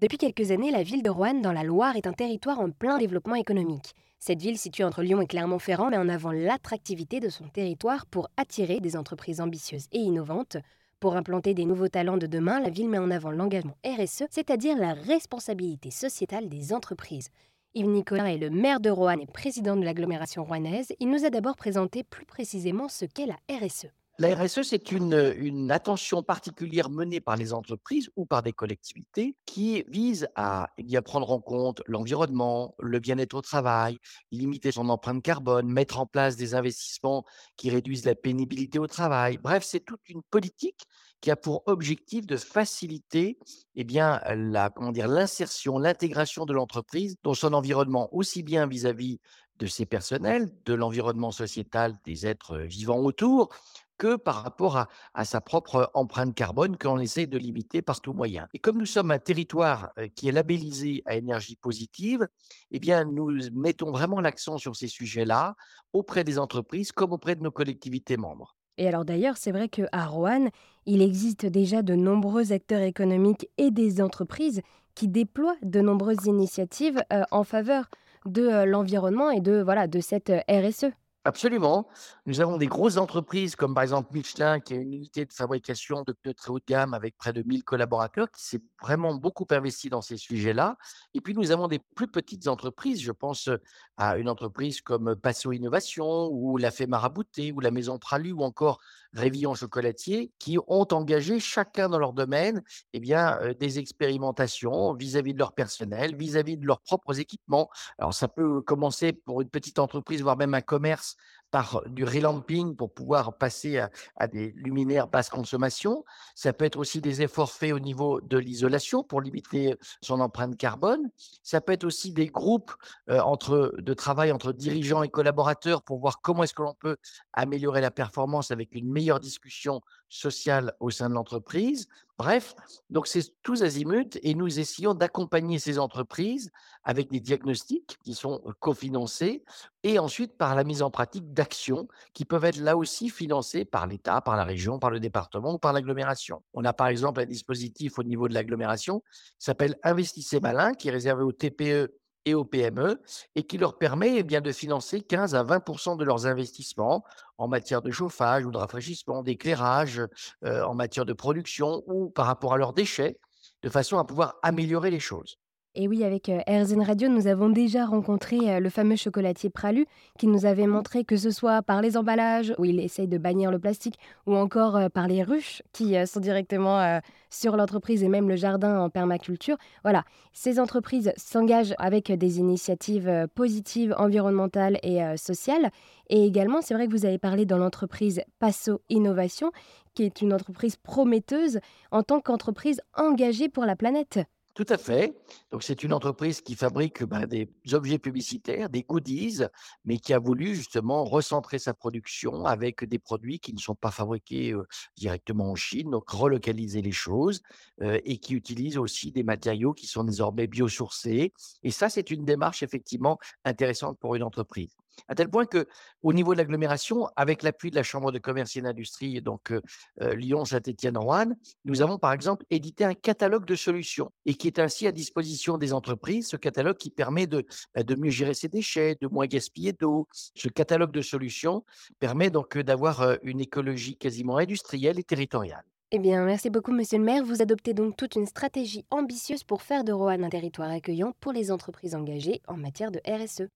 Depuis quelques années, la ville de Roanne, dans la Loire, est un territoire en plein développement économique. Cette ville, située entre Lyon et Clermont-Ferrand, met en avant l'attractivité de son territoire pour attirer des entreprises ambitieuses et innovantes. Pour implanter des nouveaux talents de demain, la ville met en avant l'engagement RSE, c'est-à-dire la responsabilité sociétale des entreprises. Yves Nicolas est le maire de Roanne et président de l'agglomération rouennaise. Il nous a d'abord présenté plus précisément ce qu'est la RSE. La RSE, c'est une, attention particulière menée par les entreprises ou par des collectivités qui vise à eh prendre en compte l'environnement, le bien-être au travail, limiter son empreinte carbone, mettre en place des investissements qui réduisent la pénibilité au travail. Bref, c'est toute une politique qui a pour objectif de faciliter eh bien, la, comment dire, l'insertion, l'intégration de l'entreprise dans son environnement, aussi bien vis-à-vis de ses personnels, de l'environnement sociétal des êtres vivants autour, que par rapport à, sa propre empreinte carbone qu'on essaie de limiter par tout moyen. Et comme nous sommes un territoire qui est labellisé à énergie positive, eh bien, nous mettons vraiment l'accent sur ces sujets-là auprès des entreprises comme auprès de nos collectivités membres. Et alors d'ailleurs, c'est vrai qu'à Roanne, il existe déjà de nombreux acteurs économiques et des entreprises qui déploient de nombreuses initiatives en faveur de euh, l'environnement et de, voilà, de cette euh, RSE. Absolument. Nous avons des grosses entreprises comme par exemple Michelin, qui est une unité de fabrication de pneus très haut de gamme avec près de 1000 collaborateurs, qui s'est vraiment beaucoup investi dans ces sujets-là. Et puis nous avons des plus petites entreprises. Je pense à une entreprise comme Passo Innovation ou la Fée Marabouté ou la Maison Pralu ou encore Révillon Chocolatier qui ont engagé chacun dans leur domaine eh bien, euh, des expérimentations vis-à-vis de leur personnel, vis-à-vis de leurs propres équipements. Alors ça peut commencer pour une petite entreprise, voire même un commerce, par du relamping pour pouvoir passer à, des luminaires basse consommation. Ça peut être aussi des efforts faits au niveau de l'isolation pour limiter son empreinte carbone. Ça peut être aussi des groupes entre, de travail entre dirigeants et collaborateurs pour voir comment est-ce que l'on peut améliorer la performance avec une meilleure discussion sociale au sein de l'entreprise. Bref, donc c'est tous azimuts et nous essayons d'accompagner ces entreprises avec des diagnostics qui sont cofinancés et ensuite par la mise en pratique d'actions qui peuvent être là aussi financées par l'État, par la région, par le département ou par l'agglomération. On a par exemple un dispositif au niveau de l'agglomération qui s'appelle Investissez Malin qui est réservé aux TPE et aux PME et qui leur permet eh de financer 15 à 20 de leurs investissements en matière de chauffage ou de rafraîchissement, d'éclairage, euh, en matière de production ou par rapport à leurs déchets, de façon à pouvoir améliorer les choses. Et oui, avec euh, RZN Radio, nous avons déjà rencontré euh, le fameux chocolatier Pralu qui nous avait montré que ce soit par les emballages, où il essaye de bannir le plastique, ou encore euh, par les ruches qui sont directement sur l'entreprise et même le jardin en permaculture. Voilà, ces entreprises s'engagent avec des initiatives positives, environnementales et sociales. Et également, c'est vrai que vous avez parlé dans l'entreprise Passo Innovation, qui est une entreprise prometteuse en tant qu'entreprise engagée pour la planète. Tout à fait. Donc, c'est une entreprise qui fabrique ben, des objets publicitaires, des goodies, mais qui a voulu justement recentrer sa production avec des produits qui ne sont pas fabriqués directement en Chine, donc relocaliser les choses et qui utilisent aussi des matériaux qui sont désormais biosourcés. Et ça, c'est une démarche effectivement intéressante pour une entreprise. À tel point que, au niveau de l'agglomération, avec l'appui de la Chambre de commerce et d'industrie, donc euh, euh, Lyon, Saint-Étienne, Roanne, nous avons par exemple édité un catalogue de solutions et qui est ainsi à disposition des entreprises. Ce catalogue qui permet de, bah, de mieux gérer ses déchets, de moins gaspiller d'eau. Ce catalogue de solutions permet donc euh, d'avoir une écologie quasiment industrielle et territoriale. Eh bien, merci beaucoup, monsieur le maire. Vous adoptez donc toute une stratégie ambitieuse pour faire de Roanne un territoire accueillant pour les entreprises engagées en matière de RSE.